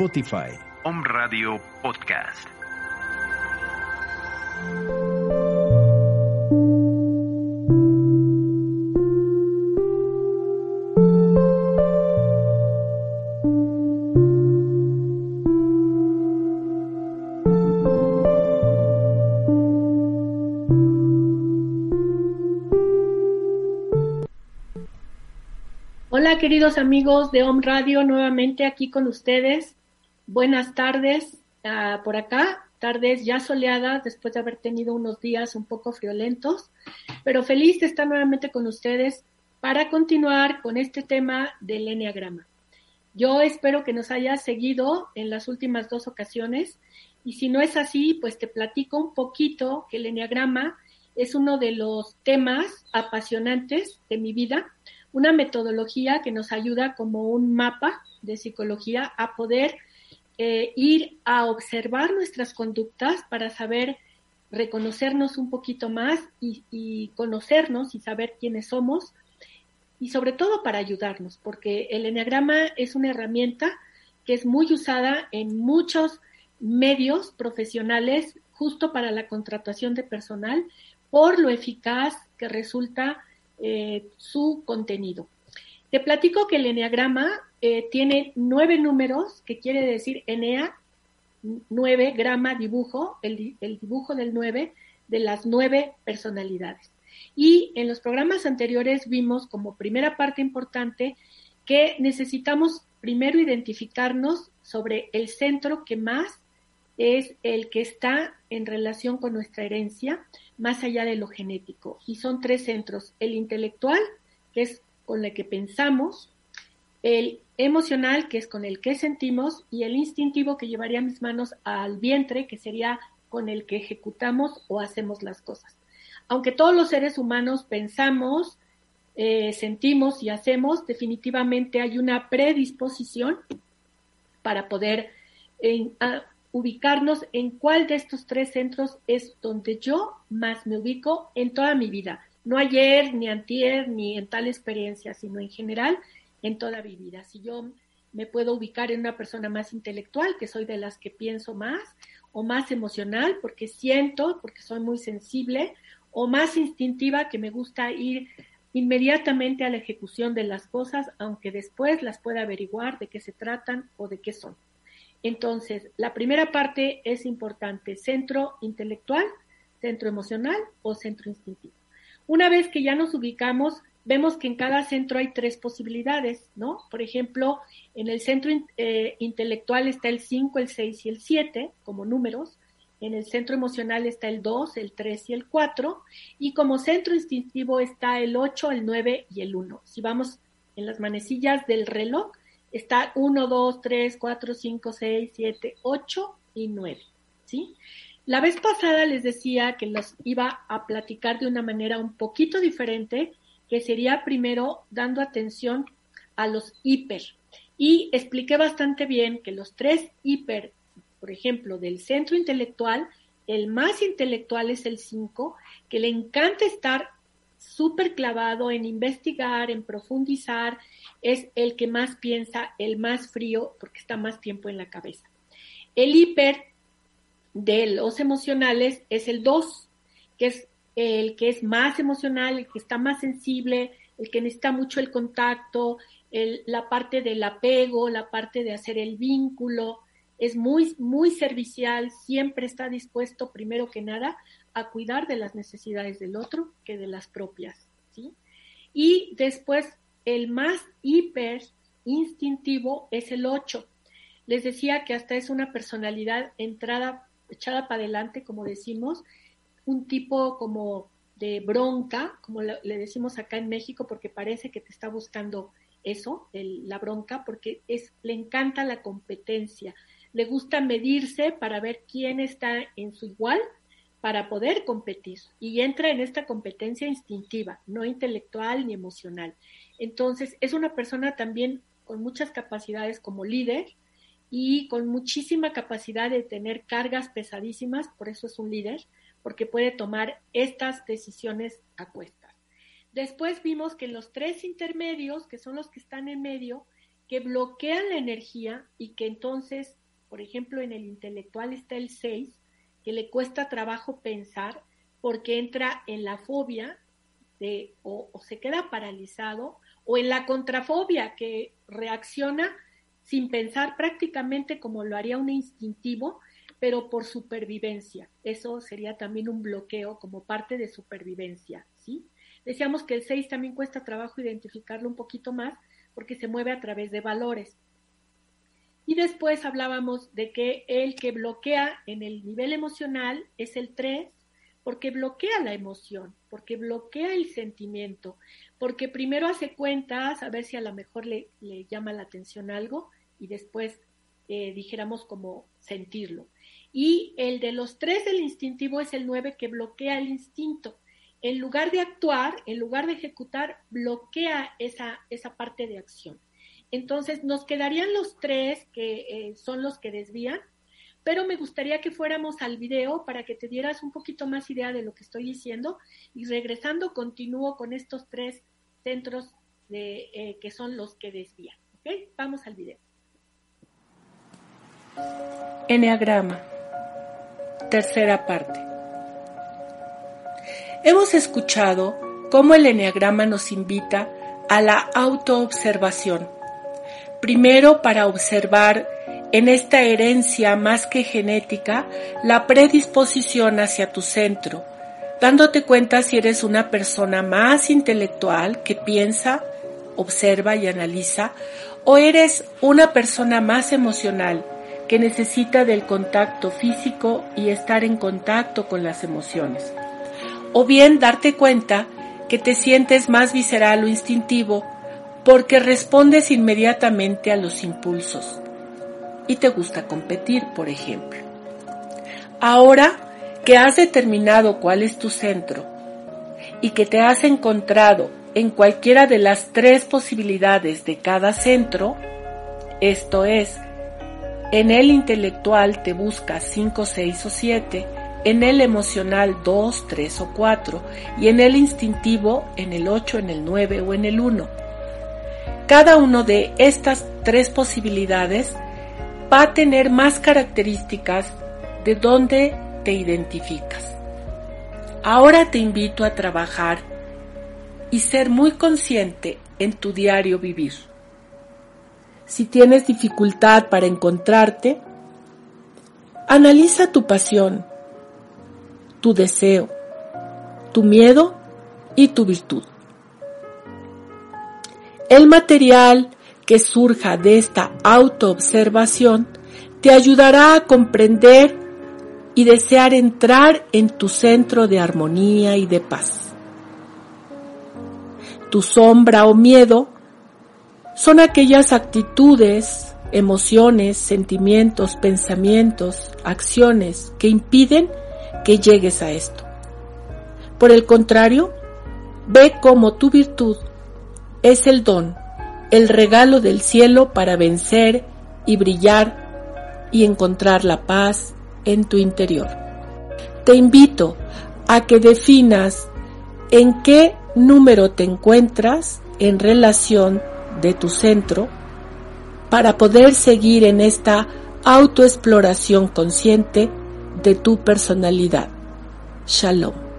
Spotify. Home Radio Podcast. Hola queridos amigos de Home Radio, nuevamente aquí con ustedes. Buenas tardes uh, por acá, tardes ya soleadas después de haber tenido unos días un poco friolentos, pero feliz de estar nuevamente con ustedes para continuar con este tema del Enneagrama. Yo espero que nos hayas seguido en las últimas dos ocasiones y si no es así, pues te platico un poquito que el Enneagrama es uno de los temas apasionantes de mi vida, una metodología que nos ayuda como un mapa de psicología a poder eh, ir a observar nuestras conductas para saber reconocernos un poquito más y, conocernos y saber quiénes somos y sobre todo para ayudarnos, porque el enneagrama es una herramienta que es muy usada en muchos medios profesionales justo para la contratación de personal por lo eficaz que resulta eh, su contenido. Te platico que el enneagrama eh, tiene nueve números, que quiere decir enea, nueve, grama, dibujo, el, el dibujo del nueve, de las nueve personalidades. Y en los programas anteriores vimos como primera parte importante que necesitamos primero identificarnos sobre el centro que más es el que está en relación con nuestra herencia, más allá de lo genético. Y son tres centros, el intelectual, que es con el que pensamos, el emocional, que es con el que sentimos, y el instintivo, que llevaría mis manos al vientre, que sería con el que ejecutamos o hacemos las cosas. Aunque todos los seres humanos pensamos, eh, sentimos y hacemos, definitivamente hay una predisposición para poder ubicarnos en cuál de estos tres centros es donde yo más me ubico en toda mi vida. No ayer, ni antier, ni en tal experiencia, sino en general en toda mi vida. Si yo me puedo ubicar en una persona más intelectual, que soy de las que pienso más, o más emocional, porque siento, porque soy muy sensible, o más instintiva, que me gusta ir inmediatamente a la ejecución de las cosas, aunque después las pueda averiguar de qué se tratan o de qué son. Entonces, la primera parte es importante, centro intelectual, centro emocional o centro instintivo. Una vez que ya nos ubicamos, vemos que en cada centro hay tres posibilidades, ¿no? Por ejemplo, en el centro eh, intelectual está el 5, el 6 y el 7 como números, en el centro emocional está el 2, el 3 y el 4, y como centro instintivo está el 8, el 9 y el 1. Si vamos en las manecillas del reloj, está 1, 2, 3, 4, 5, 6, 7, 8 y 9, ¿sí? La vez pasada les decía que los iba a platicar de una manera un poquito diferente, que sería primero dando atención a los hiper. Y expliqué bastante bien que los tres hiper, por ejemplo, del centro intelectual, el más intelectual es el 5, que le encanta estar súper clavado en investigar, en profundizar, es el que más piensa, el más frío, porque está más tiempo en la cabeza. El hiper de los emocionales es el 2, que es el que es más emocional, el que está más sensible, el que necesita mucho el contacto, la parte del apego, la parte de hacer el vínculo, es muy, muy servicial, siempre está dispuesto, primero que nada, a cuidar de las necesidades del otro que de las propias, ¿sí? Y después, el más hiper instintivo es el 8. Les decía que hasta es una personalidad entrada, echada para adelante, como decimos, un tipo como de bronca, como le decimos acá en México, porque parece que te está buscando eso, la bronca, porque es, le encanta la competencia, le gusta medirse para ver quién está en su igual para poder competir y entra en esta competencia instintiva, no intelectual ni emocional. Entonces, es una persona también con muchas capacidades como líder y con muchísima capacidad de tener cargas pesadísimas, por eso es un líder, porque puede tomar estas decisiones a cuestas. Después vimos que los tres intermedios, que son los que están en medio, que bloquean la energía y que entonces, por ejemplo, en el intelectual está el 6, que le cuesta trabajo pensar porque entra en la fobia de, o, o se queda paralizado o en la contrafobia que reacciona sin pensar prácticamente como lo haría un instintivo, pero por supervivencia. Eso sería también un bloqueo como parte de supervivencia, ¿sí? Decíamos que el 6 también cuesta trabajo identificarlo un poquito más porque se mueve a través de valores. Y después hablábamos de que el que bloquea en el nivel emocional es el 3, porque bloquea la emoción, porque bloquea el sentimiento, porque primero hace cuentas a ver si a lo mejor le, le llama la atención algo y después eh, dijéramos como sentirlo. Y el de los tres, el instintivo, es el 9 que bloquea el instinto. En lugar de actuar, en lugar de ejecutar, bloquea esa, esa parte de acción. Entonces, nos quedarían los tres que eh, son los que desvían, pero me gustaría que fuéramos al video para que te dieras un poquito más idea de lo que estoy diciendo y regresando continúo con estos tres centros de, eh, que son los que desvían. Vamos al video. Enneagrama. Tercera parte. Hemos escuchado cómo el enneagrama nos invita a la autoobservación. Primero para observar en esta herencia más que genética la predisposición hacia tu centro, dándote cuenta si eres una persona más intelectual que piensa, observa y analiza, o eres una persona más emocional que necesita del contacto físico y estar en contacto con las emociones o bien darte cuenta que te sientes más visceral o instintivo porque respondes inmediatamente a los impulsos y te gusta competir, por ejemplo. Ahora que has determinado cuál es tu centro y que te has encontrado en cualquiera de las tres posibilidades de cada centro, esto es, en el intelectual te buscas 5, 6 o 7, en el emocional 2, 3 o 4 y en el instintivo en el 8, en el 9 o en el 1. Cada uno de estas tres posibilidades va a tener más características de donde te identificas. Ahora te invito a trabajar y ser muy consciente en tu diario vivir. Si tienes dificultad para encontrarte, analiza tu pasión tu deseo, tu miedo y tu virtud. El material que surja de esta autoobservación te ayudará a comprender y desear entrar en tu centro de armonía y de paz. Tu sombra o miedo son aquellas actitudes, emociones, sentimientos, pensamientos, acciones que impiden que llegues a esto. Por el contrario, ve como tu virtud es el don el regalo del cielo para vencer y brillar y encontrar la paz en tu interior. Te invito a que definas en qué número te encuentras en relación de tu centro para poder seguir en esta autoexploración consciente de tu personalidad. Shalom.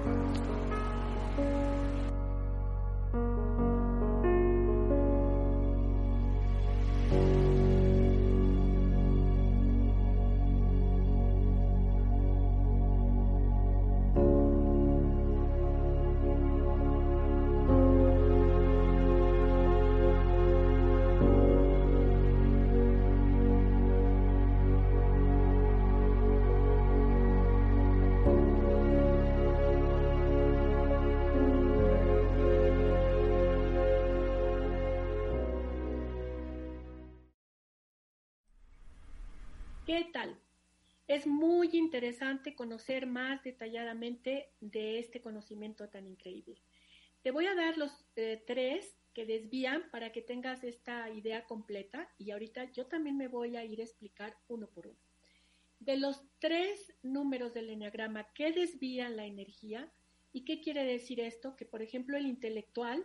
¿Qué tal? Es muy interesante conocer más detalladamente de este conocimiento tan increíble. Te voy a dar los eh, tres que desvían para que tengas esta idea completa y ahorita yo también me voy a ir a explicar uno por uno. De los tres números del enneagrama que desvían la energía, ¿y qué quiere decir esto? Que por ejemplo el intelectual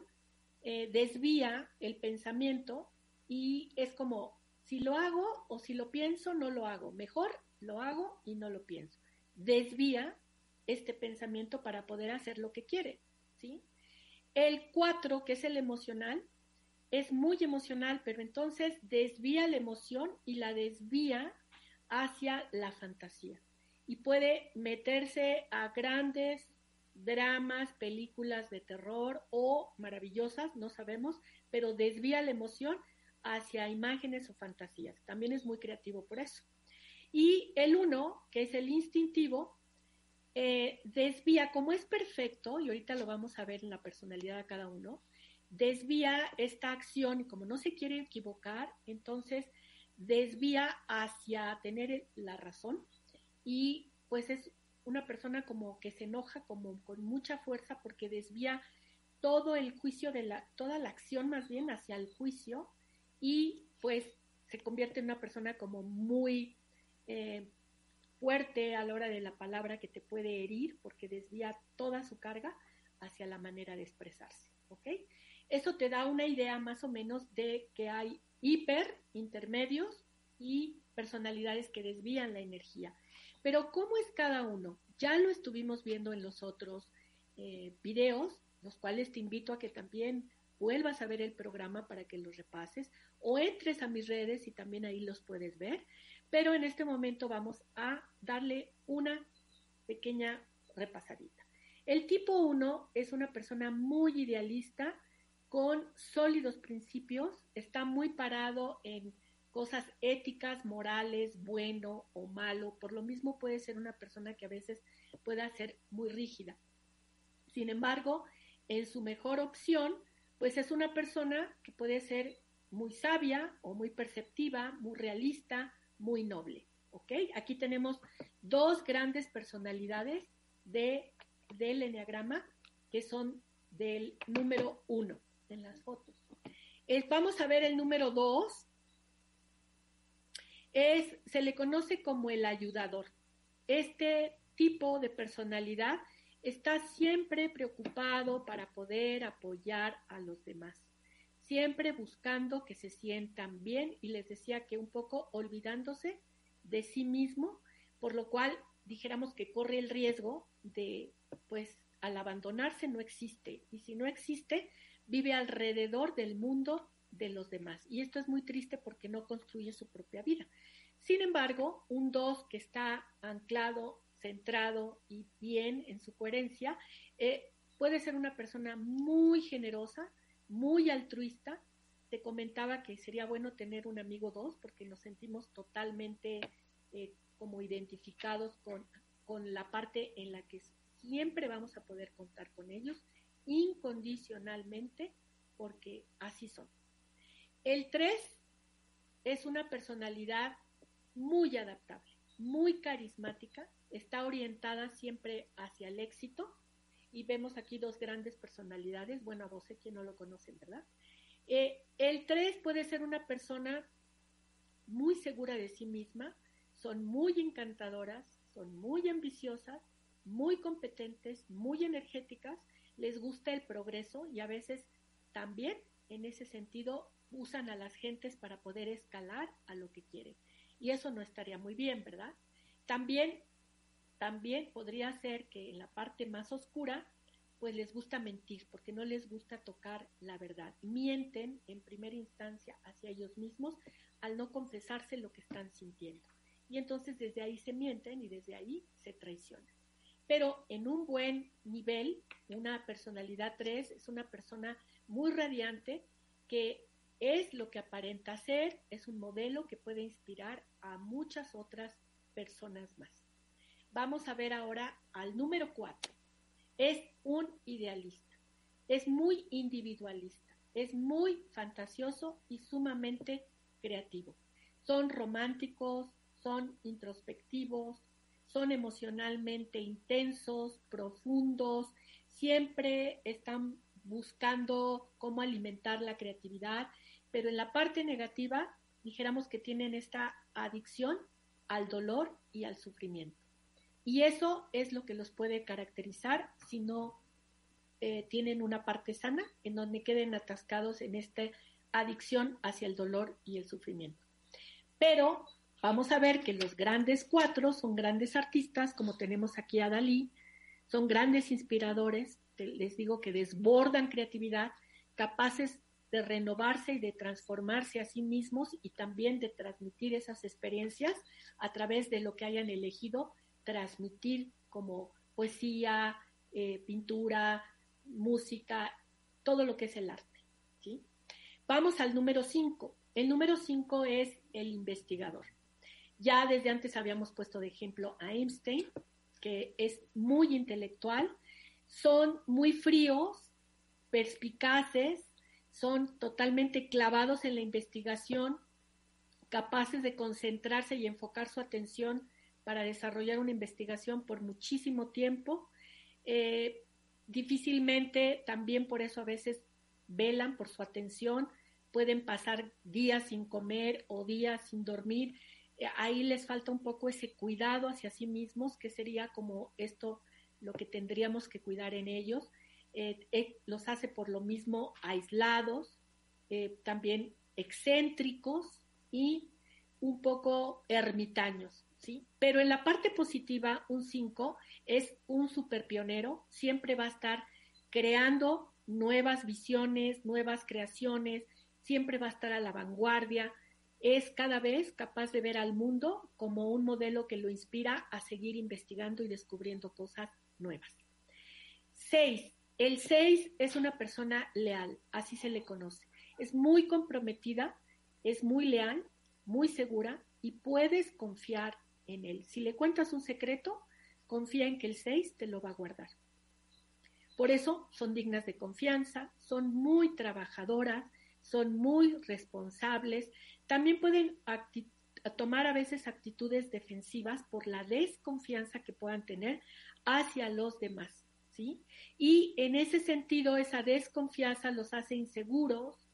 eh, desvía el pensamiento y es como si lo hago o si lo pienso, no lo hago. Mejor lo hago y no lo pienso. Desvía este pensamiento para poder hacer lo que quiere, ¿sí? El cuatro, que es el emocional, es muy emocional, pero entonces desvía la emoción y la desvía hacia la fantasía. Y puede meterse a grandes dramas, películas de terror o maravillosas, no sabemos, pero desvía la emoción hacia imágenes o fantasías. También es muy creativo por eso. Y el uno, que es el instintivo, eh, desvía, como es perfecto, y ahorita lo vamos a ver en la personalidad de cada uno, desvía esta acción, como no se quiere equivocar, entonces desvía hacia tener la razón y pues es una persona como que se enoja como con mucha fuerza porque desvía todo el juicio de la, toda la acción más bien hacia el juicio y pues se convierte en una persona como muy eh, fuerte a la hora de la palabra que te puede herir porque desvía toda su carga hacia la manera de expresarse, ¿ok? Eso te da una idea más o menos de que hay hiper, intermedios y personalidades que desvían la energía. Pero ¿cómo es cada uno? Ya lo estuvimos viendo en los otros eh, videos, los cuales te invito a que también vuelvas a ver el programa para que los repases o entres a mis redes y también ahí los puedes ver. Pero en este momento vamos a darle una pequeña repasadita. El tipo 1 es una persona muy idealista, con sólidos principios, está muy parado en cosas éticas, morales, bueno o malo. Por lo mismo puede ser una persona que a veces pueda ser muy rígida. Sin embargo, en su mejor opción, pues es una persona que puede ser muy sabia o muy perceptiva, muy realista, muy noble. Aquí tenemos dos grandes personalidades de, del enneagrama que son del número uno en las fotos. vamos a ver el número dos. Es, se le conoce como el ayudador. Este tipo de personalidad está siempre preocupado para poder apoyar a los demás, siempre buscando que se sientan bien y les decía que un poco olvidándose de sí mismo, por lo cual dijéramos que corre el riesgo de, pues, al abandonarse no existe y si no existe, vive alrededor del mundo de los demás. Y esto es muy triste porque no construye su propia vida. Sin embargo, un dos que está anclado centrado y bien en su coherencia, eh, puede ser una persona muy generosa, muy altruista. Te comentaba que sería bueno tener un amigo dos porque nos sentimos totalmente eh, como identificados con, con la parte en la que siempre vamos a poder contar con ellos incondicionalmente porque así son. El 3 es una personalidad muy adaptable, muy carismática, está orientada siempre hacia el éxito y vemos aquí dos grandes personalidades, bueno, a vos quien no lo conocen, ¿verdad? Eh, el 3 puede ser una persona muy segura de sí misma, son muy encantadoras, son muy ambiciosas, muy competentes, muy energéticas, les gusta el progreso y a veces también en ese sentido usan a las gentes para poder escalar a lo que quieren. Y eso no estaría muy bien, ¿verdad? También, también podría ser que en la parte más oscura, pues les gusta mentir, porque no les gusta tocar la verdad. Mienten en primera instancia hacia ellos mismos al no confesarse lo que están sintiendo. Y entonces desde ahí se mienten y desde ahí se traicionan. Pero en un buen nivel, una personalidad 3 es una persona muy radiante que es lo que aparenta ser, es un modelo que puede inspirar a muchas otras personas más. Vamos a ver ahora al número 4. Es un idealista, es muy individualista, es muy fantasioso y sumamente creativo. Son románticos, son introspectivos, son emocionalmente intensos, profundos, siempre están buscando cómo alimentar la creatividad, pero en la parte negativa dijéramos que tienen esta adicción al dolor y al sufrimiento. Y eso es lo que los puede caracterizar si no eh, tienen una parte sana en donde queden atascados en esta adicción hacia el dolor y el sufrimiento. Pero vamos a ver que los grandes cuatro son grandes artistas, como tenemos aquí a Dalí, son grandes inspiradores, les digo que desbordan creatividad, capaces de renovarse y de transformarse a sí mismos y también de transmitir esas experiencias a través de lo que hayan elegido transmitir como poesía, eh, pintura, música, todo lo que es el arte. ¿sí? Vamos al número 5. El número 5 es el investigador. Ya desde antes habíamos puesto de ejemplo a Einstein, que es muy intelectual, son muy fríos, perspicaces, son totalmente clavados en la investigación, capaces de concentrarse y enfocar su atención para desarrollar una investigación por muchísimo tiempo. Eh, difícilmente, también por eso a veces velan por su atención, pueden pasar días sin comer o días sin dormir. Eh, ahí les falta un poco ese cuidado hacia sí mismos, que sería como esto lo que tendríamos que cuidar en ellos. Eh, los hace por lo mismo aislados, también excéntricos y un poco ermitaños, ¿sí? Pero en la parte positiva, un 5 es un super pionero, siempre va a estar creando nuevas visiones, nuevas creaciones, siempre va a estar a la vanguardia, es cada vez capaz de ver al mundo como un modelo que lo inspira a seguir investigando y descubriendo cosas nuevas. Seis, el 6 es una persona leal, así se le conoce. Es muy comprometida, es muy leal, muy segura y puedes confiar en él. Si le cuentas un secreto, confía en que el 6 te lo va a guardar. Por eso son dignas de confianza, son muy trabajadoras, son muy responsables, también pueden tomar a veces actitudes defensivas por la desconfianza que puedan tener hacia los demás. Y en ese sentido, esa desconfianza los hace inseguros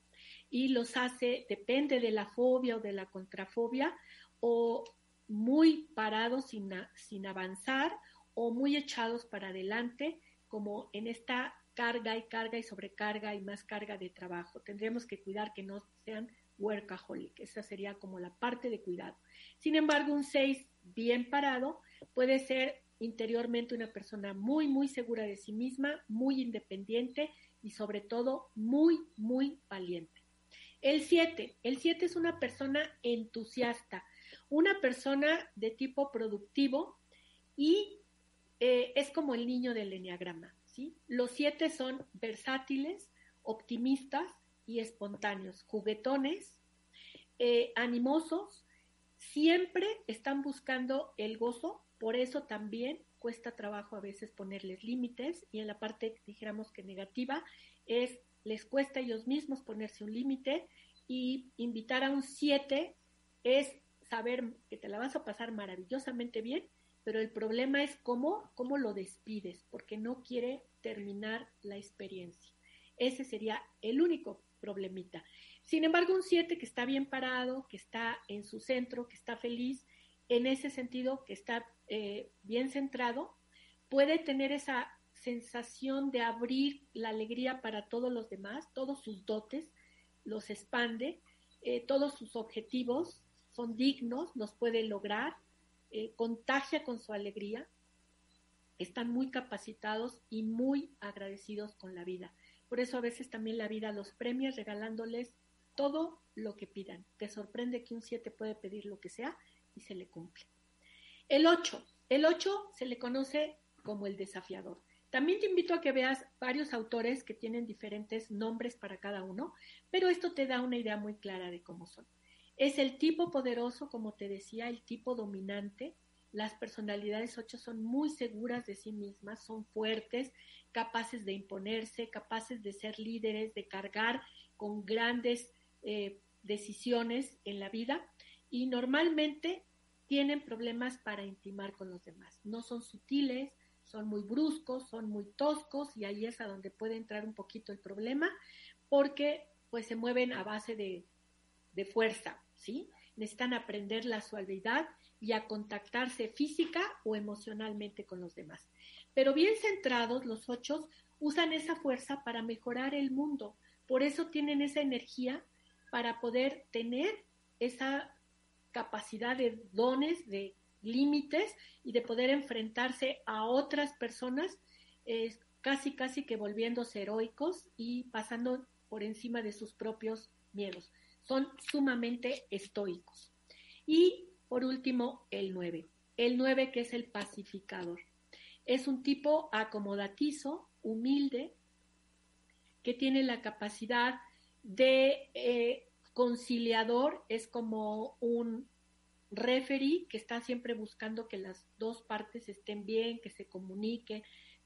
y los hace, depende de la fobia o de la contrafobia, o muy parados sin, sin avanzar o muy echados para adelante, como en esta carga y carga y sobrecarga y más carga de trabajo. Tendríamos que cuidar que no sean workaholic. Esa sería como la parte de cuidado. Sin embargo, un 6 bien parado puede ser interiormente una persona muy, muy segura de sí misma, muy independiente y sobre todo muy, muy valiente. El 7. El 7 es una persona entusiasta, una persona de tipo productivo y eh, es como el niño del enneagrama. ¿sí? Los 7 son versátiles, optimistas y espontáneos, juguetones, eh, animosos, siempre están buscando el gozo por eso también cuesta trabajo a veces ponerles límites y en la parte, dijéramos que negativa, es les cuesta a ellos mismos ponerse un límite y invitar a un 7 es saber que te la vas a pasar maravillosamente bien, pero el problema es cómo, cómo lo despides, porque no quiere terminar la experiencia. Ese sería el único problemita. Sin embargo, un 7 que está bien parado, que está en su centro, que está feliz, en ese sentido, que está eh, bien centrado, puede tener esa sensación de abrir la alegría para todos los demás, todos sus dotes, los expande, eh, todos sus objetivos son dignos, los puede lograr, eh, contagia con su alegría, están muy capacitados y muy agradecidos con la vida. Por eso a veces también la vida los premia regalándoles todo lo que pidan. Te sorprende que un 7 puede pedir lo que sea y se le cumple. El 8. El 8 se le conoce como el desafiador. También te invito a que veas varios autores que tienen diferentes nombres para cada uno, pero esto te da una idea muy clara de cómo son. Es el tipo poderoso, como te decía, el tipo dominante. Las personalidades 8 son muy seguras de sí mismas, son fuertes, capaces de imponerse, capaces de ser líderes, de cargar con grandes eh, decisiones en la vida y normalmente tienen problemas para intimar con los demás. No son sutiles, son muy bruscos, son muy toscos y ahí es a donde puede entrar un poquito el problema porque pues se mueven a base de, de fuerza, ¿sí? Necesitan aprender la suavidad y a contactarse física o emocionalmente con los demás. Pero bien centrados, los ocho usan esa fuerza para mejorar el mundo. Por eso tienen esa energía para poder tener esa capacidad de dones, de límites y de poder enfrentarse a otras personas, casi casi que volviéndose heroicos y pasando por encima de sus propios miedos. Son sumamente estoicos. Y por último, el 9. El 9 que es el pacificador. Es un tipo acomodatizo, humilde, que tiene la capacidad de eh, conciliador, es como un referee que está siempre buscando que las dos partes estén bien, que se comunique,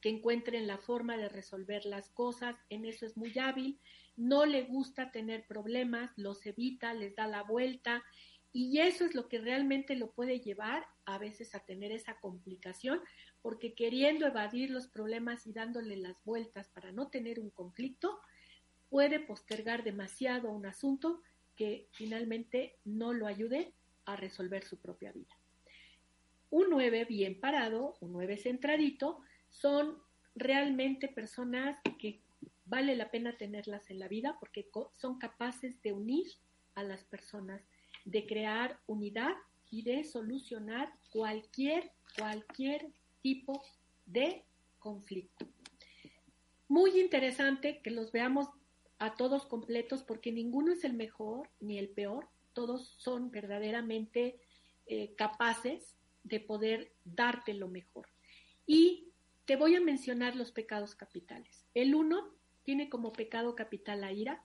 que encuentren la forma de resolver las cosas, en eso es muy hábil, no le gusta tener problemas, los evita, les da la vuelta. Y eso es lo que realmente lo puede llevar a veces a tener esa complicación, porque queriendo evadir los problemas y dándole las vueltas para no tener un conflicto, puede postergar demasiado un asunto que finalmente no lo ayude a resolver su propia vida. Un 9 bien parado, un 9 centradito, son realmente personas que vale la pena tenerlas en la vida porque son capaces de unir a las personas, de crear unidad y de solucionar cualquier, cualquier tipo de conflicto. Muy interesante que los veamos a todos completos porque ninguno es el mejor ni el peor, todos son verdaderamente eh, capaces de poder darte lo mejor. Y te voy a mencionar los pecados capitales. El uno tiene como pecado capital la ira,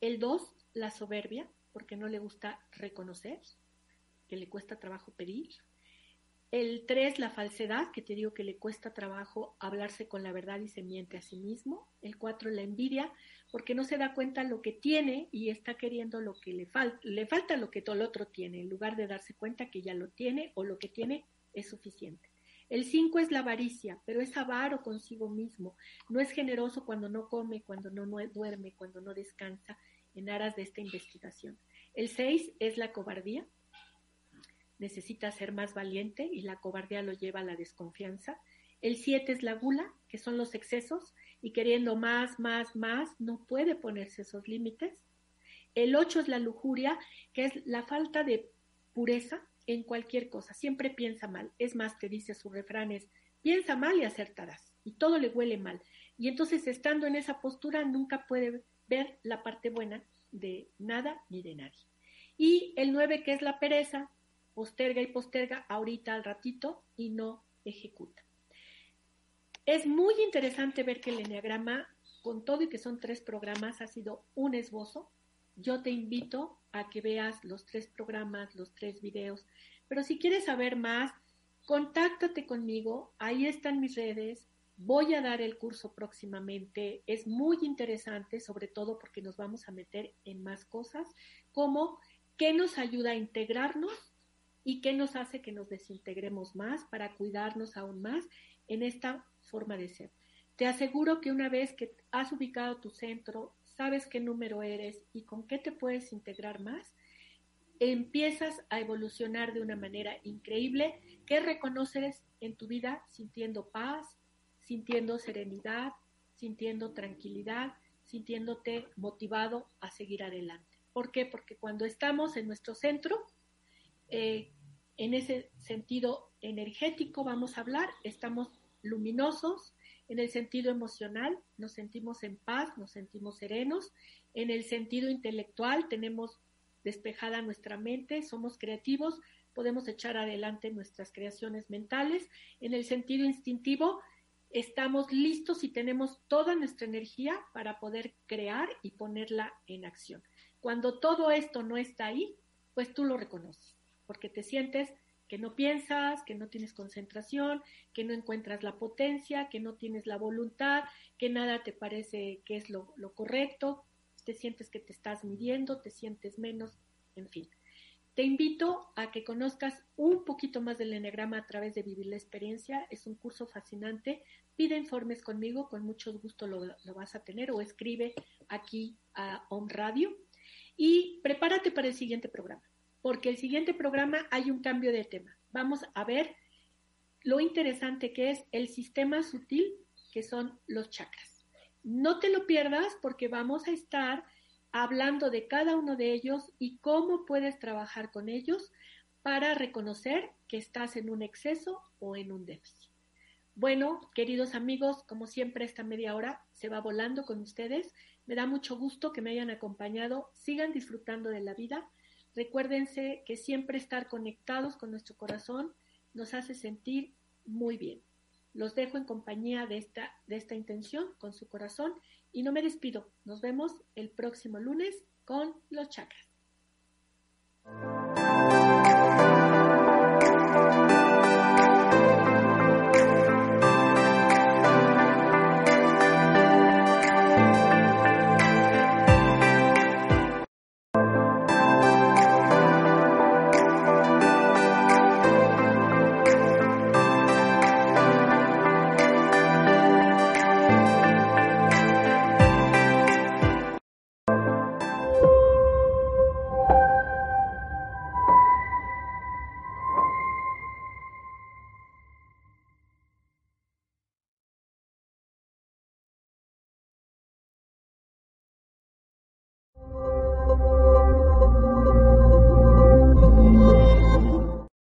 el dos la soberbia, porque no le gusta reconocer, que le cuesta trabajo pedir, el 3, la falsedad, que te digo que le cuesta trabajo hablarse con la verdad y se miente a sí mismo. El 4, la envidia, porque no se da cuenta lo que tiene y está queriendo lo que le falta, le falta lo que todo el otro tiene, en lugar de darse cuenta que ya lo tiene o lo que tiene es suficiente. El 5 es la avaricia, pero es avaro consigo mismo. No es generoso cuando no come, cuando no, duerme, cuando no descansa, en aras de esta investigación. El 6 es la cobardía, necesita ser más valiente y la cobardía lo lleva a la desconfianza. El siete es la gula, que son los excesos, y queriendo más, más, más, no puede ponerse esos límites. El ocho es la lujuria, que es la falta de pureza en cualquier cosa. Siempre piensa mal. Es más, te dice su refrán es, piensa mal y acertarás. Y todo le huele mal. Y entonces, estando en esa postura, nunca puede ver la parte buena de nada ni de nadie. Y el nueve, que es la pereza, posterga y posterga ahorita al ratito y no ejecuta. Es muy interesante ver que el Enneagrama, con todo y que son tres programas, ha sido un esbozo. Yo te invito a que veas los tres programas, los tres videos. Pero si quieres saber más, contáctate conmigo. Ahí están mis redes. Voy a dar el curso próximamente. Es muy interesante, sobre todo porque nos vamos a meter en más cosas, como qué nos ayuda a integrarnos y qué nos hace que nos desintegremos más para cuidarnos aún más en esta forma de ser. Te aseguro que una vez que has ubicado tu centro, sabes qué número eres y con qué te puedes integrar más, empiezas a evolucionar de una manera increíble que reconoces en tu vida sintiendo paz, sintiendo serenidad, sintiendo tranquilidad, sintiéndote motivado a seguir adelante. ¿Por qué? Porque cuando estamos en nuestro centro, eh, en ese sentido energético vamos a hablar, estamos luminosos, en el sentido emocional nos sentimos en paz, nos sentimos serenos, en el sentido intelectual tenemos despejada nuestra mente, somos creativos, podemos echar adelante nuestras creaciones mentales, en el sentido instintivo estamos listos y tenemos toda nuestra energía para poder crear y ponerla en acción. Cuando todo esto no está ahí, pues tú lo reconoces, porque te sientes que no piensas, que no tienes concentración, que no encuentras la potencia, que no tienes la voluntad, que nada te parece que es lo, correcto, te sientes que te estás midiendo, te sientes menos, en fin. Te invito a que conozcas un poquito más del Enneagrama a través de Vivir la Experiencia. Es un curso fascinante. Pide informes conmigo, con mucho gusto lo, lo vas a tener o escribe aquí a On Radio. Y prepárate para el siguiente programa, porque el siguiente programa hay un cambio de tema. Vamos a ver lo interesante que es el sistema sutil que son los chakras. No te lo pierdas porque vamos a estar hablando de cada uno de ellos y cómo puedes trabajar con ellos para reconocer que estás en un exceso o en un déficit. Bueno, queridos amigos, como siempre esta media hora se va volando con ustedes. Me da mucho gusto que me hayan acompañado. Sigan disfrutando de la vida. Recuérdense que siempre estar conectados con nuestro corazón nos hace sentir muy bien. Los dejo en compañía de esta, de esta intención con su corazón y no me despido. Nos vemos el próximo lunes con los chakras.